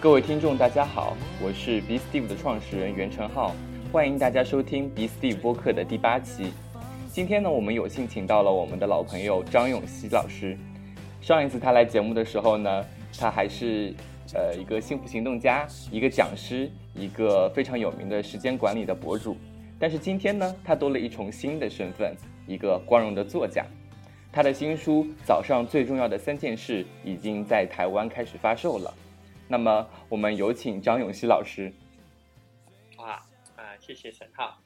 各位听众，大家好，我是 B Steve 的创始人袁成浩，欢迎大家收听 B Steve 播客的第八期。今天呢，我们有幸请到了我们的老朋友张永熙老师。上一次他来节目的时候呢，他还是呃一个幸福行动家，一个讲师，一个非常有名的时间管理的博主。但是今天呢，他多了一重新的身份，一个光荣的作家。他的新书《早上最重要的三件事》已经在台湾开始发售了。那么，我们有请张永熙老师。哇，啊，谢谢沈浩，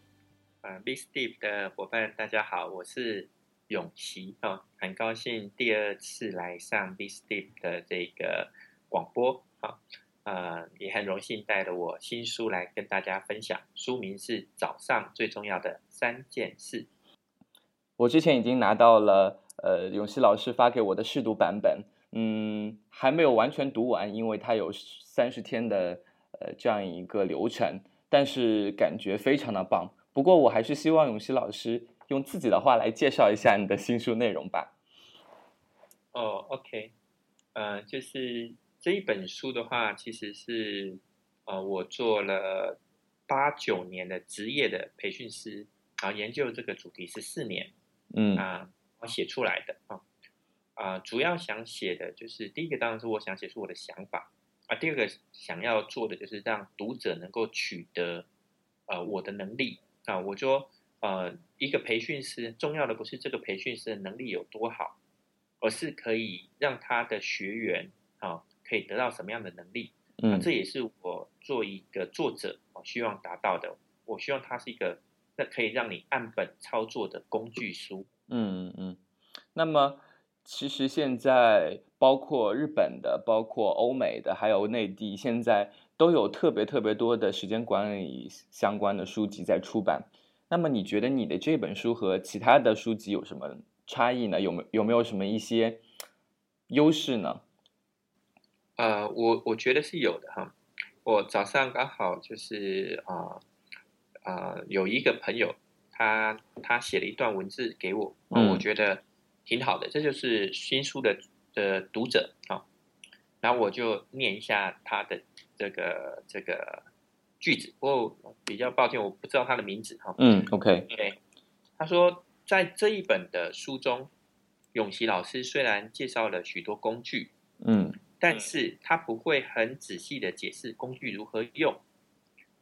啊，Big Steve 的伙伴，大家好，我是永熙哦，很高兴第二次来上 Big Steve 的这个广播啊，呃，也很荣幸带着我新书来跟大家分享，书名是《早上最重要的三件事》。我之前已经拿到了呃永熙老师发给我的试读版本。嗯，还没有完全读完，因为它有三十天的呃这样一个流程，但是感觉非常的棒。不过我还是希望永熙老师用自己的话来介绍一下你的新书内容吧。哦，OK，呃，就是这一本书的话，其实是呃我做了八九年的职业的培训师，然后研究这个主题是四年，嗯啊，我写出来的啊。啊，主要想写的就是第一个，当然是我想写出我的想法啊。第二个想要做的就是让读者能够取得呃我的能力啊。我说呃，一个培训师重要的不是这个培训师的能力有多好，而是可以让他的学员啊可以得到什么样的能力。嗯，这也是我做一个作者我希望达到的。我希望它是一个那可以让你按本操作的工具书。嗯嗯嗯，那么。其实现在包括日本的、包括欧美的，还有内地，现在都有特别特别多的时间管理相关的书籍在出版。那么你觉得你的这本书和其他的书籍有什么差异呢？有没有没有什么一些优势呢？呃，我我觉得是有的哈。我早上刚好就是啊啊有一个朋友，他他写了一段文字给我，我觉得。挺好的，这就是新书的的读者啊。然后我就念一下他的这个这个句子。不过比较抱歉，我不知道他的名字哈。嗯，OK。对，他说在这一本的书中，永琪老师虽然介绍了许多工具，嗯，但是他不会很仔细的解释工具如何用，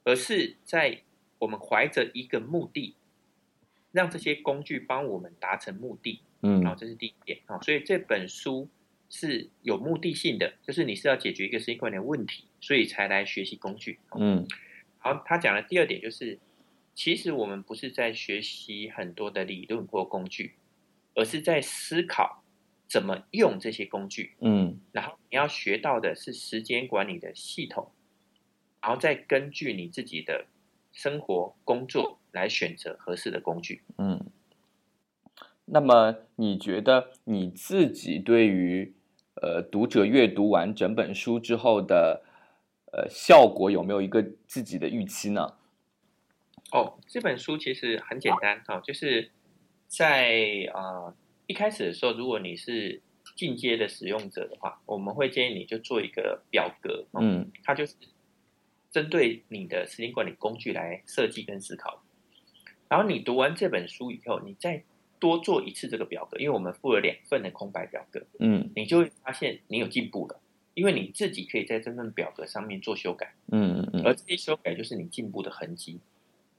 而是在我们怀着一个目的，让这些工具帮我们达成目的。嗯，好，这是第一点啊，所以这本书是有目的性的，就是你是要解决一个时间管理的问题，所以才来学习工具。嗯，好，他讲的第二点就是，其实我们不是在学习很多的理论或工具，而是在思考怎么用这些工具。嗯，然后你要学到的是时间管理的系统，然后再根据你自己的生活工作来选择合适的工具。嗯。那么你觉得你自己对于呃读者阅读完整本书之后的呃效果有没有一个自己的预期呢？哦，这本书其实很简单哈，就是在啊一开始的时候，如果你是进阶的使用者的话，我们会建议你就做一个表格，嗯，它就是针对你的时间管理工具来设计跟思考。然后你读完这本书以后，你再多做一次这个表格，因为我们附了两份的空白表格，嗯，你就会发现你有进步了，因为你自己可以在这份表格上面做修改，嗯嗯嗯，而这些修改就是你进步的痕迹，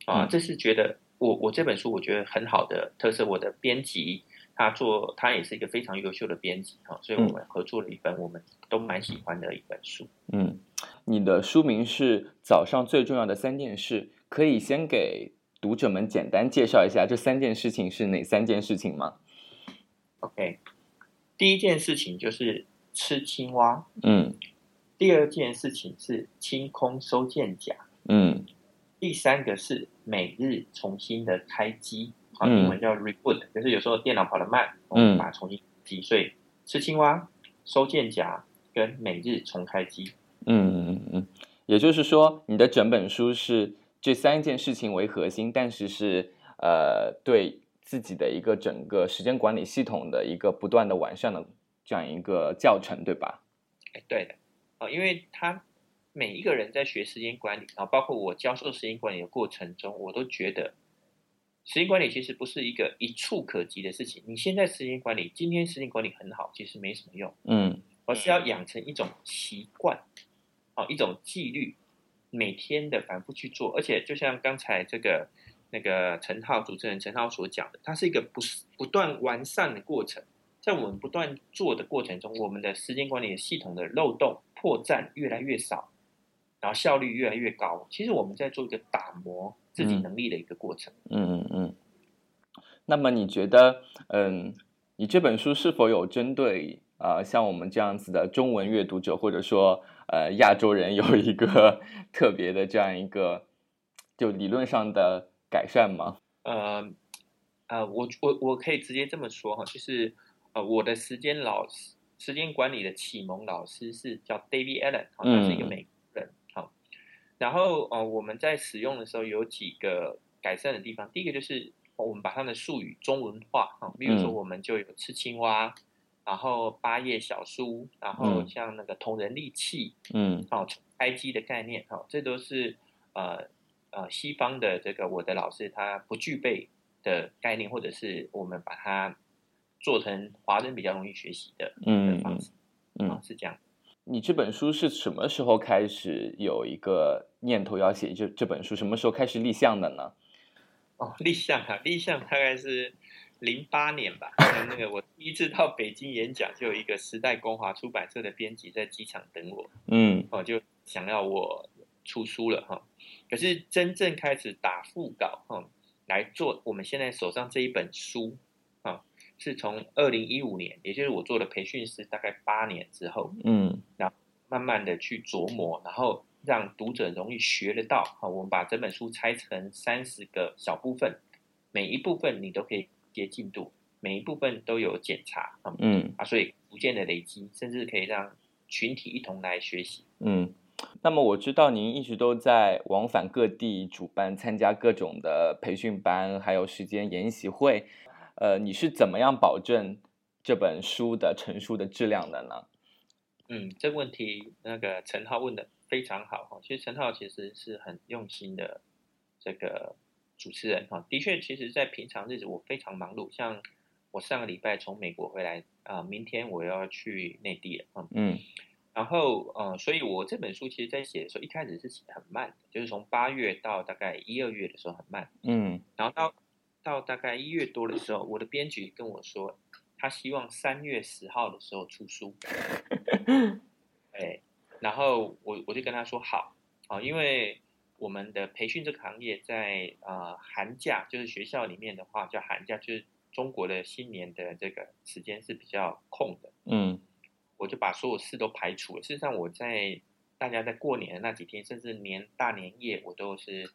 啊，这是觉得我我这本书我觉得很好的特色，我的编辑他做他也是一个非常优秀的编辑哈，所以我们合作了一本我们都蛮喜欢的一本书，嗯，你的书名是早上最重要的三件事，可以先给。读者们简单介绍一下这三件事情是哪三件事情吗？OK，第一件事情就是吃青蛙，嗯，第二件事情是清空收件夹，嗯，第三个是每日重新的开机，啊，英文叫 reboot，就是有时候电脑跑得慢，我们把它重新击碎。吃青蛙、收件夹跟每日重开机，嗯嗯嗯，也就是说你的整本书是。这三件事情为核心，但是是呃对自己的一个整个时间管理系统的一个不断的完善的这样一个教程，对吧？哎，对的，哦，因为他每一个人在学时间管理啊，包括我教授时间管理的过程中，我都觉得时间管理其实不是一个一触可及的事情。你现在时间管理，今天时间管理很好，其实没什么用，嗯，而是要养成一种习惯，啊，一种纪律，每天的反复去做。而且就像刚才这个那个陈浩主持人陈浩所讲的，它是一个不不断完善的过程。在我们不断做的过程中，我们的时间管理系统的漏洞破绽越来越少。然后效率越来越高，其实我们在做一个打磨自己能力的一个过程。嗯嗯嗯。那么你觉得，嗯，你这本书是否有针对啊像我们这样子的中文阅读者，或者说呃亚洲人有一个 特别的这样一个就理论上的改善吗？呃呃，我我我可以直接这么说哈，就是呃我的时间老师时间管理的启蒙老师是叫 David Allen，他是一个美国人。好。然后，呃，我们在使用的时候有几个改善的地方。第一个就是我们把它的术语中文化，哈，比如说我们就有吃青蛙，然后八叶小书，然后像那个同人利器，嗯，哦，开机的概念，哈，这都是呃呃西方的这个我的老师他不具备的概念，或者是我们把它做成华人比较容易学习的嗯方式，嗯，是这样。你这本书是什么时候开始有一个念头要写这这本书？什么时候开始立项的呢？哦，立项啊，立项大概是零八年吧。那个我第一次到北京演讲，就有一个时代光华出版社的编辑在机场等我。嗯，哦，就想要我出书了哈。可是真正开始打副稿哈，来做我们现在手上这一本书。是从二零一五年，也就是我做了培训师大概八年之后，嗯，然后慢慢的去琢磨，然后让读者容易学得到。好，我们把整本书拆成三十个小部分，每一部分你都可以接进度，每一部分都有检查，嗯啊，所以逐渐的累积，甚至可以让群体一同来学习。嗯，那么我知道您一直都在往返各地主办、参加各种的培训班，还有时间研习会。呃，你是怎么样保证这本书的成书的质量的呢？嗯，这个问题那个陈浩问的非常好哈。其实陈浩其实是很用心的这个主持人哈。的确，其实，在平常日子我非常忙碌，像我上个礼拜从美国回来啊，明天我要去内地了嗯，然后呃，所以我这本书其实，在写的时候一开始是写很慢的，就是从八月到大概一二月的时候很慢。嗯，然后到。到大概一月多的时候，我的编辑跟我说，他希望三月十号的时候出书。哎，然后我我就跟他说好，啊，因为我们的培训这个行业在呃寒假，就是学校里面的话叫寒假，就是中国的新年的这个时间是比较空的。嗯，我就把所有事都排除了。事实上，我在大家在过年的那几天，甚至年大年夜，我都是。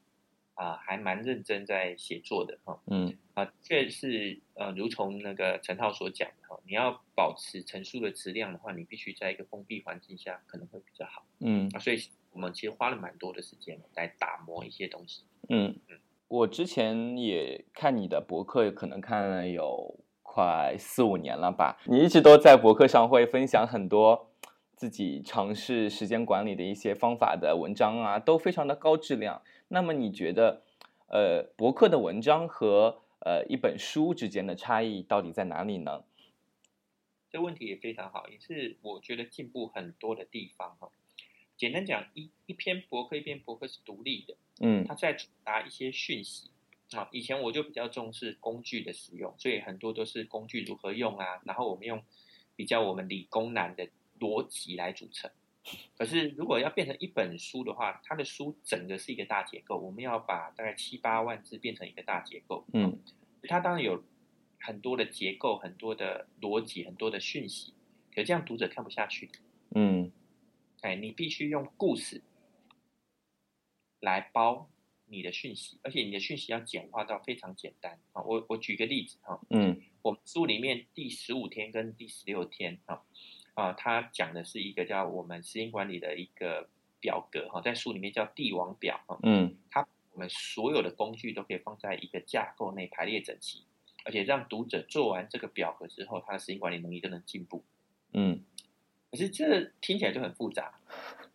啊，还蛮认真在写作的哈，嗯，啊，这是呃，如同那个陈浩所讲的哈，你要保持陈述的质量的话，你必须在一个封闭环境下可能会比较好，嗯，啊，所以我们其实花了蛮多的时间来打磨一些东西，嗯嗯，我之前也看你的博客，可能看了有快四五年了吧，你一直都在博客上会分享很多。自己尝试时间管理的一些方法的文章啊，都非常的高质量。那么你觉得，呃，博客的文章和呃一本书之间的差异到底在哪里呢？这问题也非常好，也是我觉得进步很多的地方哈。简单讲，一一篇博客一篇博客是独立的，嗯，它在传达一些讯息啊。以前我就比较重视工具的使用，所以很多都是工具如何用啊，然后我们用比较我们理工男的。逻辑来组成，可是如果要变成一本书的话，它的书整个是一个大结构，我们要把大概七八万字变成一个大结构。嗯，它当然有很多的结构、很多的逻辑、很多的讯息，可这样读者看不下去。嗯，哎，你必须用故事来包你的讯息，而且你的讯息要简化到非常简单啊。我我举个例子哈，嗯，我们书里面第十五天跟第十六天啊。啊，他讲的是一个叫我们时间管理的一个表格哈，在书里面叫帝王表哈。嗯，它我们所有的工具都可以放在一个架构内排列整齐，而且让读者做完这个表格之后，他的时间管理能力都能进步。嗯，可是这听起来就很复杂，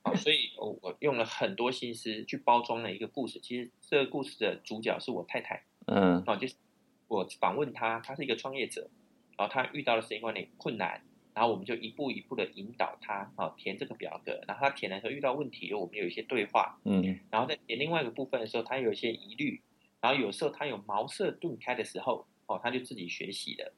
啊，所以我我用了很多心思去包装了一个故事。其实这个故事的主角是我太太，嗯，哦，就是我访问她，她是一个创业者，然后她遇到了时间管理困难，然后我们就一步一步的引导她，啊，填这个表格，然后她填的时候遇到问题，我们有一些对话，嗯，然后在填另外一个部分的时候，她有一些疑虑，然后有时候她有茅塞顿开的时候，哦，她就自己学习了，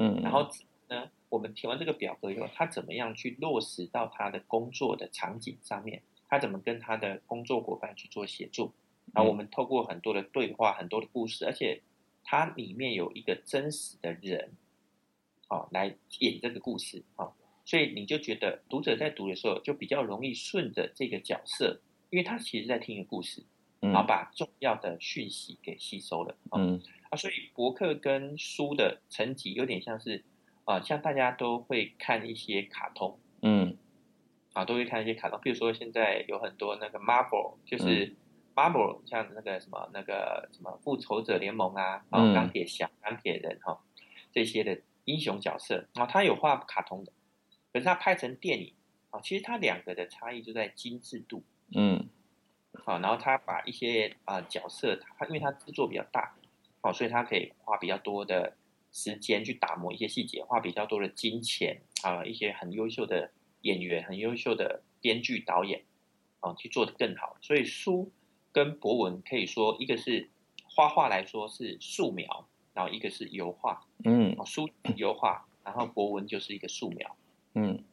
嗯，然后呢？我们填完这个表格以后，他怎么样去落实到他的工作的场景上面？他怎么跟他的工作伙伴去做协助？然后我们透过很多的对话、很多的故事，而且它里面有一个真实的人，哦，来演这个故事啊，所以你就觉得读者在读的时候就比较容易顺着这个角色，因为他其实在听一个故事，然后把重要的讯息给吸收了。嗯啊，所以博客跟书的层级有点像是。啊，像大家都会看一些卡通，嗯，啊，都会看一些卡通，比如说现在有很多那个 Marvel，就是。Marvel，像那个什么那个什么复仇者联盟啊，啊，钢铁侠、钢铁人哈，这些的英雄角色，啊，他有画卡通的，可是他拍成电影，啊，其实他两个的差异就在精致度，嗯，好，然后他把一些啊角色，他因为他制作比较大，好，所以他可以画比较多的。时间去打磨一些细节，花比较多的金钱啊，一些很优秀的演员、很优秀的编剧、导演啊，去做的更好。所以书跟博文可以说，一个是画画来说是素描，然后一个是油画。嗯，书油画，然后博文就是一个素描。嗯，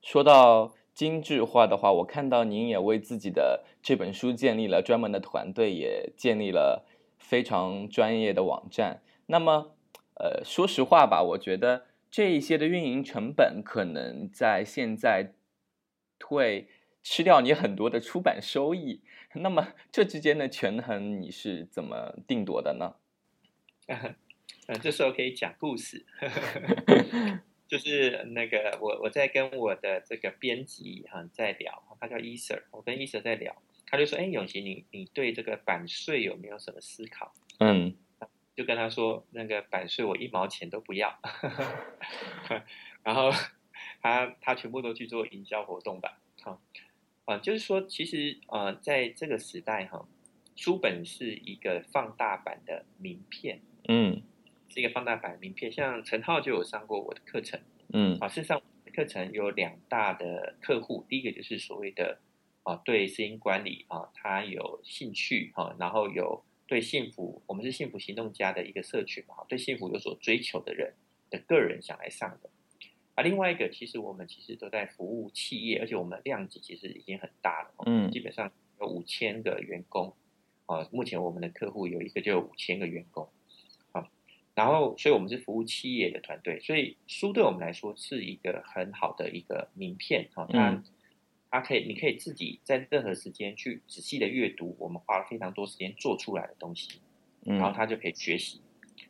说到精致化的话，我看到您也为自己的这本书建立了专门的团队，也建立了非常专业的网站。那么。呃，说实话吧，我觉得这一些的运营成本可能在现在会吃掉你很多的出版收益。那么这之间的权衡你是怎么定夺的呢？嗯，这时候可以讲故事，就是那个我我在跟我的这个编辑哈在聊，他叫伊 Sir，我跟伊 Sir 在聊，他就说：“哎，永琪，你你对这个版税有没有什么思考？”嗯。就跟他说，那个版税我一毛钱都不要，然后他他全部都去做营销活动吧，好，啊，就是说其实呃，在这个时代哈，书本是一个放大版的名片，嗯，是一个放大版名片，像陈浩就有上过我的课程，嗯，啊，事实上课程有两大的客户，第一个就是所谓的啊对声音管理啊他有兴趣哈，然后有。对幸福，我们是幸福行动家的一个社群嘛，对幸福有所追求的人的个人想来上的。啊，另外一个，其实我们其实都在服务企业，而且我们的量级其实已经很大了，嗯，基本上有五千个员工，啊，目前我们的客户有一个就有五千个员工，啊，然后所以我们是服务企业的团队，所以书对我们来说是一个很好的一个名片，啊，它。它可以，你可以自己在任何时间去仔细的阅读，我们花了非常多时间做出来的东西，然后他就可以学习。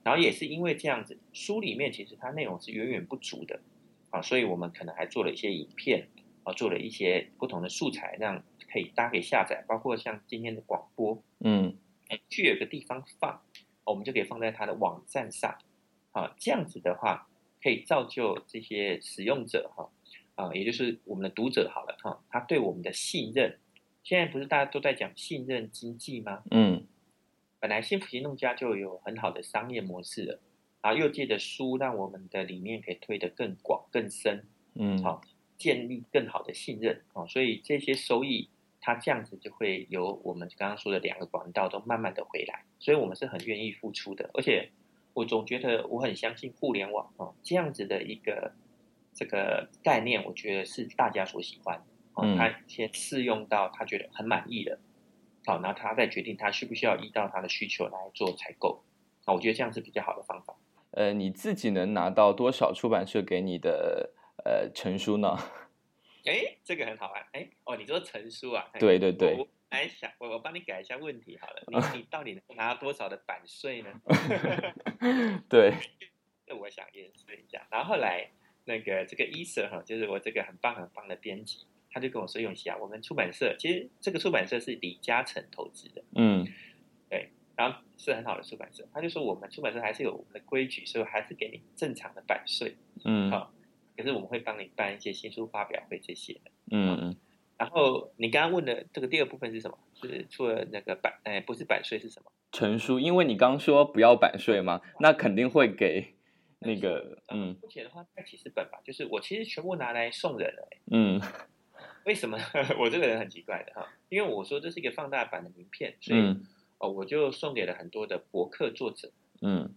然后也是因为这样子，书里面其实它内容是远远不足的啊，所以我们可能还做了一些影片啊，做了一些不同的素材，让可以大家可以下载，包括像今天的广播，嗯，去有个地方放，我们就可以放在它的网站上啊，这样子的话可以造就这些使用者哈。啊，也就是我们的读者好了哈，他对我们的信任，现在不是大家都在讲信任经济吗？嗯，本来幸福行动家就有很好的商业模式了，啊，又借着书让我们的理念可以推得更广更深，嗯，好，建立更好的信任啊，所以这些收益，它这样子就会由我们刚刚说的两个管道都慢慢的回来，所以我们是很愿意付出的，而且我总觉得我很相信互联网哦，这样子的一个。这个概念，我觉得是大家所喜欢。嗯，他先试用到他觉得很满意的，好，然后他再决定他需不需要依照他的需求来做采购。啊，我觉得这样是比较好的方法。呃，你自己能拿到多少出版社给你的呃成书呢？哎，这个很好玩。哎，哦，你说成书啊？对对对。我来想，我我帮你改一下问题好了。你你到底能拿多少的版税呢？对。这我想验证一下。然后后来。那个这个伊瑟哈，就是我这个很棒很棒的编辑，他就跟我说：“永琪啊，我们出版社其实这个出版社是李嘉诚投资的，嗯，对，然后是很好的出版社。他就说我们出版社还是有我们的规矩，所以还是给你正常的版税，嗯，好。可是我们会帮你办一些新书发表会这些的。嗯嗯。然后你刚刚问的这个第二部分是什么？是除了那个版，哎，不是版税是什么？成书，因为你刚说不要版税嘛，那肯定会给那个，嗯。目前的话，带几十本吧，就是我其实全部拿来送人了。嗯。为什么？我这个人很奇怪的哈，因为我说这是一个放大版的名片，所以哦，我就送给了很多的博客作者。嗯。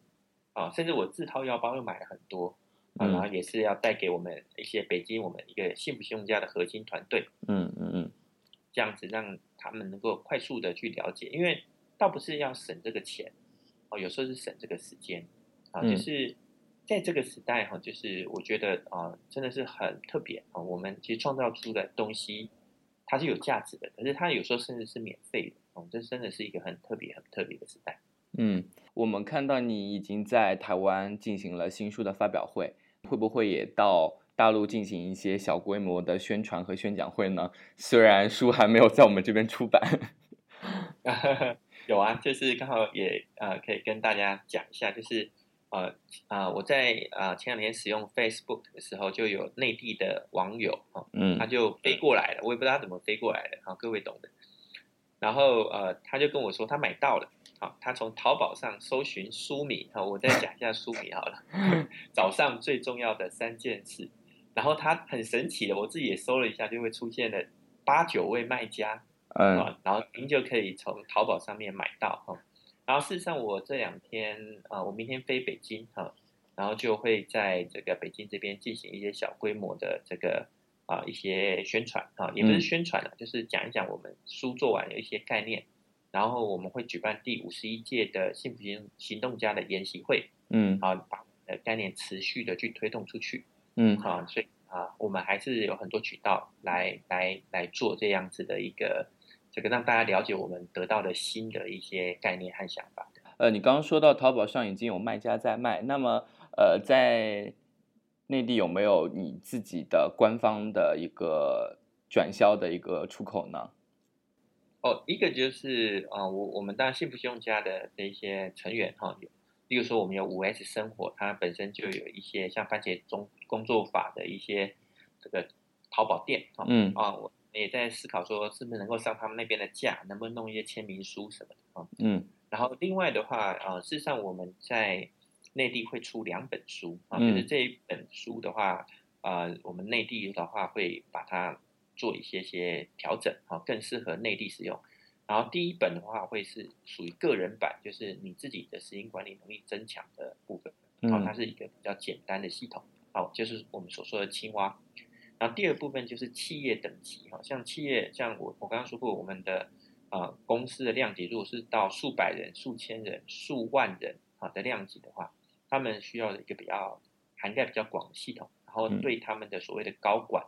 啊，甚至我自掏腰包又买了很多。啊，然后也是要带给我们一些北京我们一个幸福信用家的核心团队，嗯嗯嗯，这样子让他们能够快速的去了解，因为倒不是要省这个钱，哦，有时候是省这个时间，啊，就是在这个时代哈，就是我觉得啊，真的是很特别啊，我们其实创造出的东西它是有价值的，可是它有时候甚至是免费的，哦，这真的是一个很特别很特别的时代。嗯，我们看到你已经在台湾进行了新书的发表会。会不会也到大陆进行一些小规模的宣传和宣讲会呢？虽然书还没有在我们这边出版，有啊，就是刚好也呃可以跟大家讲一下，就是呃啊我在啊前两天使用 Facebook 的时候，就有内地的网友啊，嗯，他就飞过来了，我也不知道他怎么飞过来的，好，各位懂的。然后呃他就跟我说他买到了。好，他从淘宝上搜寻书名，哈，我再讲一下书米好了。早上最重要的三件事，然后他很神奇的，我自己也搜了一下，就会出现了八九位卖家，嗯，然后您就可以从淘宝上面买到，哈。然后事实上，我这两天啊，我明天飞北京，哈，然后就会在这个北京这边进行一些小规模的这个啊一些宣传，啊，也不是宣传了，就是讲一讲我们书做完有一些概念。然后我们会举办第五十一届的幸福行行动家的研习会，嗯，啊，把呃概念持续的去推动出去，嗯，啊，所以啊，我们还是有很多渠道来来来做这样子的一个这个让大家了解我们得到的新的一些概念和想法。呃，你刚刚说到淘宝上已经有卖家在卖，那么呃，在内地有没有你自己的官方的一个转销的一个出口呢？哦，一个就是啊，我我们当然幸福信用家的这些成员哈，有，例如说我们有五 S 生活，它本身就有一些像番茄中工作法的一些这个淘宝店哈，嗯啊，我也在思考说是不是能够上他们那边的架，能不能弄一些签名书什么的啊，嗯，然后另外的话呃，事实上我们在内地会出两本书啊，就是这一本书的话呃，我们内地的话会把它。做一些些调整，啊，更适合内地使用。然后第一本的话会是属于个人版，就是你自己的时间管理能力增强的部分。好，它是一个比较简单的系统。好，就是我们所说的青蛙。然后第二部分就是企业等级，哈，像企业，像我我刚刚说过，我们的呃公司的量级，如果是到数百人、数千人、数万人啊的量级的话，他们需要一个比较涵盖比较广的系统，然后对他们的所谓的高管。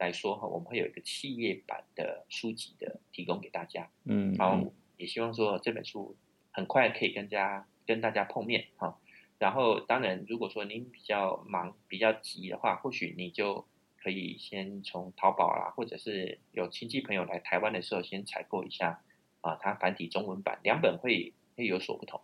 来说哈，我们会有一个企业版的书籍的提供给大家，嗯，然后也希望说这本书很快可以跟家跟大家碰面哈。然后当然，如果说您比较忙、比较急的话，或许你就可以先从淘宝啦，或者是有亲戚朋友来台湾的时候，先采购一下啊，它繁体中文版两本会会有所不同。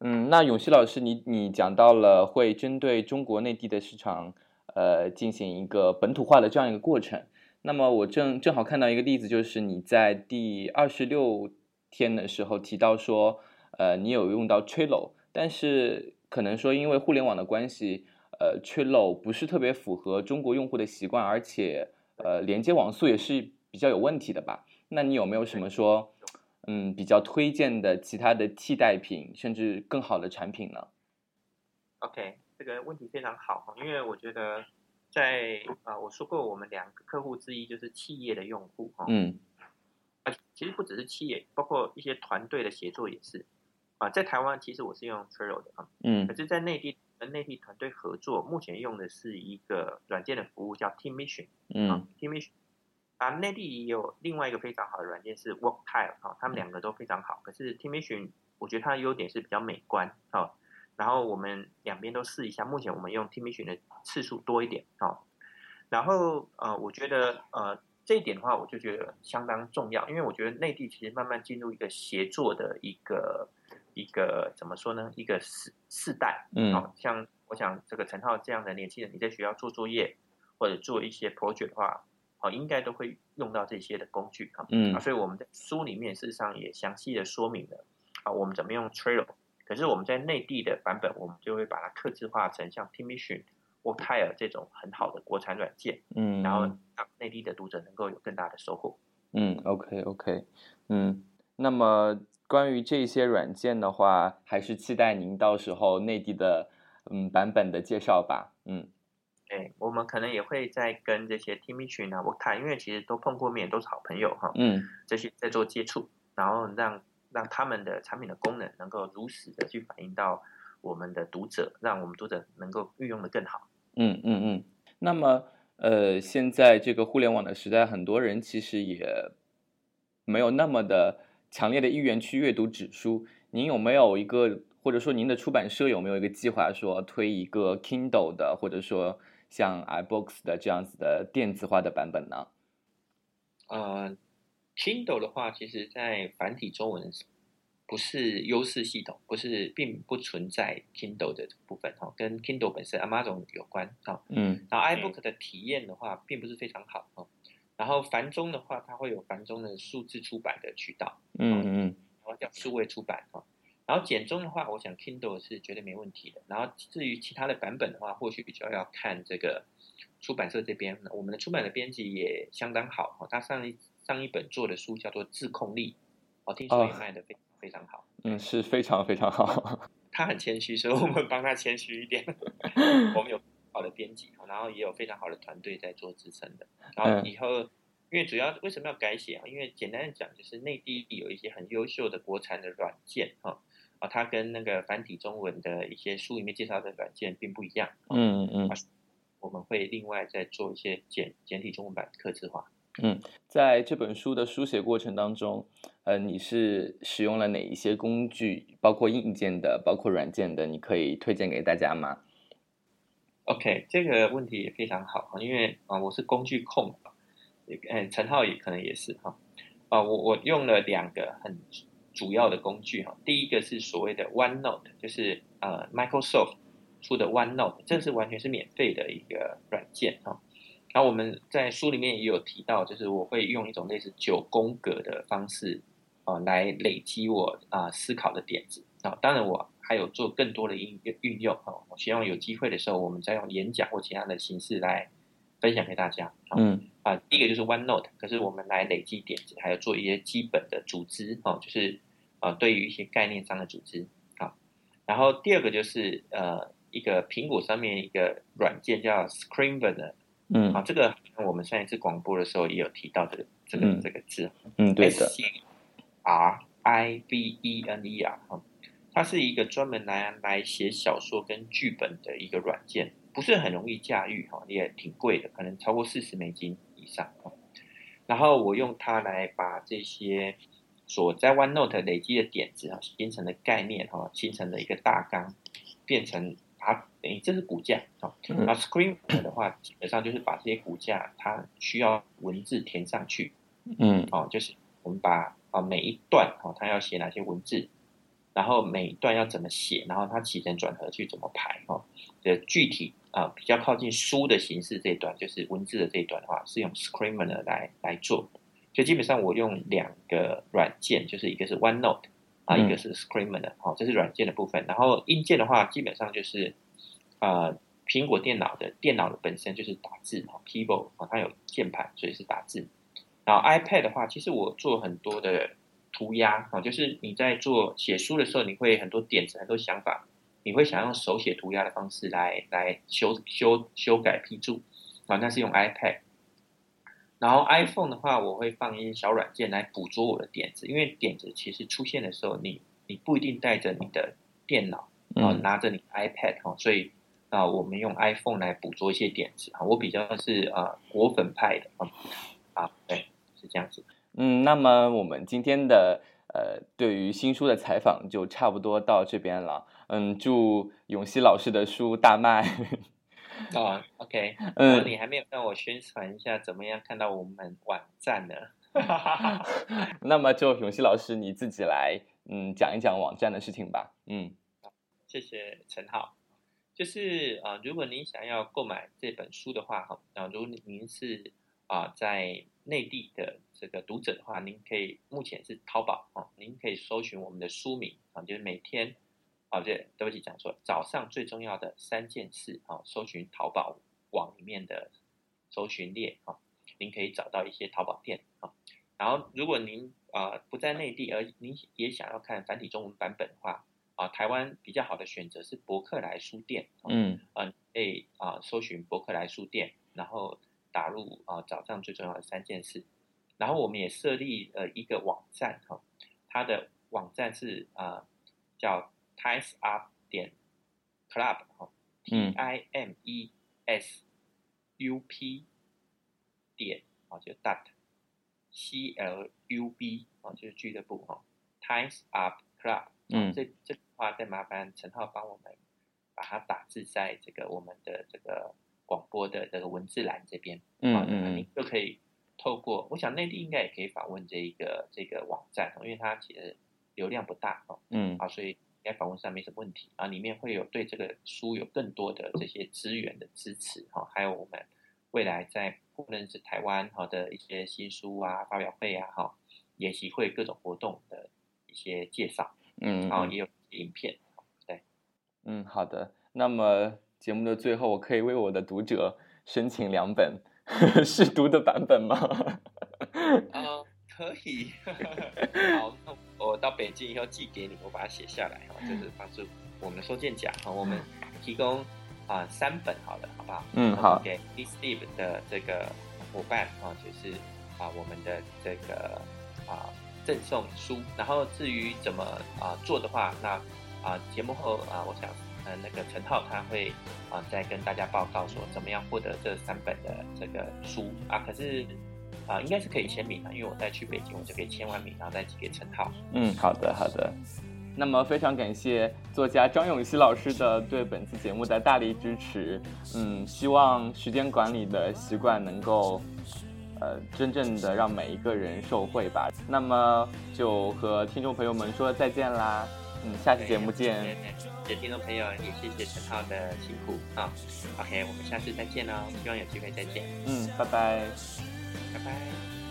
嗯，那永熙老师，你你讲到了会针对中国内地的市场。呃，进行一个本土化的这样一个过程。那么我正正好看到一个例子，就是你在第二十六天的时候提到说，呃，你有用到 Trello，但是可能说因为互联网的关系，呃，Trello 不是特别符合中国用户的习惯，而且呃，连接网速也是比较有问题的吧？那你有没有什么说，嗯，比较推荐的其他的替代品，甚至更好的产品呢？OK。这个问题非常好，因为我觉得在啊，我说过我们两个客户之一就是企业的用户哈，嗯，啊，其实不只是企业，包括一些团队的协作也是啊，在台湾其实我是用 Trello 的啊，嗯，可是在内地和内地团队合作，目前用的是一个软件的服务叫 Team Mission，嗯，Team Mission 啊，内地也有另外一个非常好的软件是 Worktile 啊，他们两个都非常好，可是 Team Mission 我觉得它的优点是比较美观哈。然后我们两边都试一下，目前我们用 Team Mission 的次数多一点啊。然后呃，我觉得呃这一点的话，我就觉得相当重要，因为我觉得内地其实慢慢进入一个协作的一个一个怎么说呢？一个世世代，嗯，像我我想这个陈浩这样的年轻人，你在学校做作业或者做一些 project 的话，哦，应该都会用到这些的工具啊。嗯，所以我们在书里面事实上也详细的说明了啊，我们怎么用 Trello。可是我们在内地的版本，我们就会把它刻字化成像 Teamvision、Worktire 这种很好的国产软件，嗯，然后让内地的读者能够有更大的收获。嗯，OK OK，嗯，那么关于这些软件的话，还是期待您到时候内地的嗯版本的介绍吧。嗯，对，我们可能也会在跟这些 Teamvision 啊、Worktire，因为其实都碰过面，都是好朋友哈。嗯，这些在做接触，然后让。让他们的产品的功能能够如实的去反映到我们的读者，让我们读者能够运用的更好。嗯嗯嗯。那么，呃，现在这个互联网的时代，很多人其实也没有那么的强烈的意愿去阅读纸书。您有没有一个，或者说您的出版社有没有一个计划，说推一个 Kindle 的，或者说像 iBooks 的这样子的电子化的版本呢？呃。Kindle 的话，其实在繁体中文不是优势系统，不是并不存在 Kindle 的部分哈，跟 Kindle 本身 Amazon 有关哈。嗯。然后 iBook 的体验的话，并不是非常好哈。然后繁中的话，它会有繁中的数字出版的渠道。嗯嗯。然后叫数位出版哈。然后简中的话，我想 Kindle 是绝对没问题的。然后至于其他的版本的话，或许比较要看这个出版社这边。我们的出版的编辑也相当好哈，他上一。上一本做的书叫做《自控力》，哦，听说也卖的非非常好。嗯，是非常非常好。他很谦虚，所以我们帮他谦虚一点。我们有好的编辑，然后也有非常好的团队在做支撑的。然后以后，因为主要为什么要改写啊？因为简单的讲，就是内地有一些很优秀的国产的软件，哈啊，它跟那个繁体中文的一些书里面介绍的软件并不一样。嗯嗯。我们会另外再做一些简简体中文版刻字化。嗯，在这本书的书写过程当中，呃，你是使用了哪一些工具，包括硬件的，包括软件的，你可以推荐给大家吗？OK，这个问题也非常好因为啊，我是工具控，呃，陈浩也可能也是哈，啊，我我用了两个很主要的工具哈，第一个是所谓的 OneNote，就是呃 Microsoft 出的 OneNote，这是完全是免费的一个软件哈。然后我们在书里面也有提到，就是我会用一种类似九宫格的方式，啊，来累积我啊思考的点子啊。当然，我还有做更多的应运用啊。我希望有机会的时候，我们再用演讲或其他的形式来分享给大家。嗯啊，第一个就是 OneNote，可是我们来累积点子，还有做一些基本的组织哦，就是啊，对于一些概念上的组织啊。然后第二个就是呃，一个苹果上面一个软件叫 Scrivener。嗯，好，这个我们上一次广播的时候也有提到这个这个这个字，嗯，对的，R I V E N E R，哈，它是一个专门来来写小说跟剧本的一个软件，不是很容易驾驭哈，也挺贵的，可能超过四十美金以上。然后我用它来把这些所在 OneNote 累积的点子啊，形成的概念哈，形成的一个大纲，变成。它等于这是骨架啊，那 screen 的话，基本上就是把这些骨架它需要文字填上去，嗯，哦，就是我们把啊每一段哦，它要写哪些文字，然后每一段要怎么写，然后它起承转合去怎么排哦，的具体啊比较靠近书的形式这一段，就是文字的这一段的话，是用 screener 来来做，就基本上我用两个软件，就是一个是 OneNote。啊，一个是 Screamer 的，好，这是软件的部分。然后硬件的话，基本上就是，呃，苹果电脑的电脑的本身就是打字，哈，keyboard 啊，它有键盘，所以是打字。然后 iPad 的话，其实我做很多的涂鸦，啊，就是你在做写书的时候，你会很多点子、很多想法，你会想用手写涂鸦的方式来来修修修改批注，啊，那是用 iPad。然后 iPhone 的话，我会放一些小软件来捕捉我的点子，因为点子其实出现的时候，你你不一定带着你的电脑啊，拿着你 iPad 哈，所以啊，我们用 iPhone 来捕捉一些点子啊。我比较是啊果粉派的啊，啊，对，是这样子。嗯，那么我们今天的呃对于新书的采访就差不多到这边了。嗯，祝永熙老师的书大卖。哦，OK，嗯，你还没有让我宣传一下，怎么样看到我们网站呢？那么就永熙老师你自己来，嗯，讲一讲网站的事情吧。嗯，谢谢陈浩。就是啊，如果您想要购买这本书的话，哈，啊，如果您是啊在内地的这个读者的话，您可以目前是淘宝啊，您可以搜寻我们的书名啊，就是每天啊，这对不起讲错，早上最重要的三件事啊，搜寻淘宝网里面的搜寻列啊，您可以找到一些淘宝店啊。然后，如果您啊不在内地，而您也想要看繁体中文版本的话，啊，台湾比较好的选择是博客来书店。嗯，嗯，可以啊，搜寻博客来书店，然后打入啊，早上最重要的三件事。然后我们也设立了一个网站哈，它的网站是啊，叫 Times Up 点 Club 哈，T I M E S U P 点啊，就 dot C L U B 啊，就是俱乐部哈，Times Up Club。嗯，这这话再麻烦陈浩帮我们把它打字在这个我们的这个广播的这个文字栏这边。嗯嗯，你就可以透过，我想内地应该也可以访问这一个这个网站，因为它其实流量不大哦。嗯，啊，所以应该访问上没什么问题啊。里面会有对这个书有更多的这些资源的支持哈，还有我们未来在不论是台湾哈的一些新书啊、发表会啊、哈研习会各种活动的一些介绍。嗯，然后也有影片，对，嗯，好的。那么节目的最后，我可以为我的读者申请两本 试读的版本吗？啊，可以。好，那我到北京以后寄给你，我把它写下来哈，就是帮助我们的收件夹哈，我们提供啊三本好了，好不好？嗯，好。给 Steve 的这个伙伴啊，就是啊我们的这个啊。赠送书，然后至于怎么啊做的话，那啊节目后啊，我想呃那个陈浩他会啊再跟大家报告说怎么样获得这三本的这个书啊，可是啊应该是可以签名的，因为我再去北京，我就可以签完名，然后再寄给陈浩。嗯，好的好的。那么非常感谢作家张永熙老师的对本次节目的大力支持。嗯，希望时间管理的习惯能够。呃，真正的让每一个人受惠吧。那么就和听众朋友们说再见啦。嗯，下期节目见。谢谢听众朋友，也谢谢陈浩的辛苦啊。OK，我们下次再见喽，希望有机会再见。嗯，拜拜，拜拜。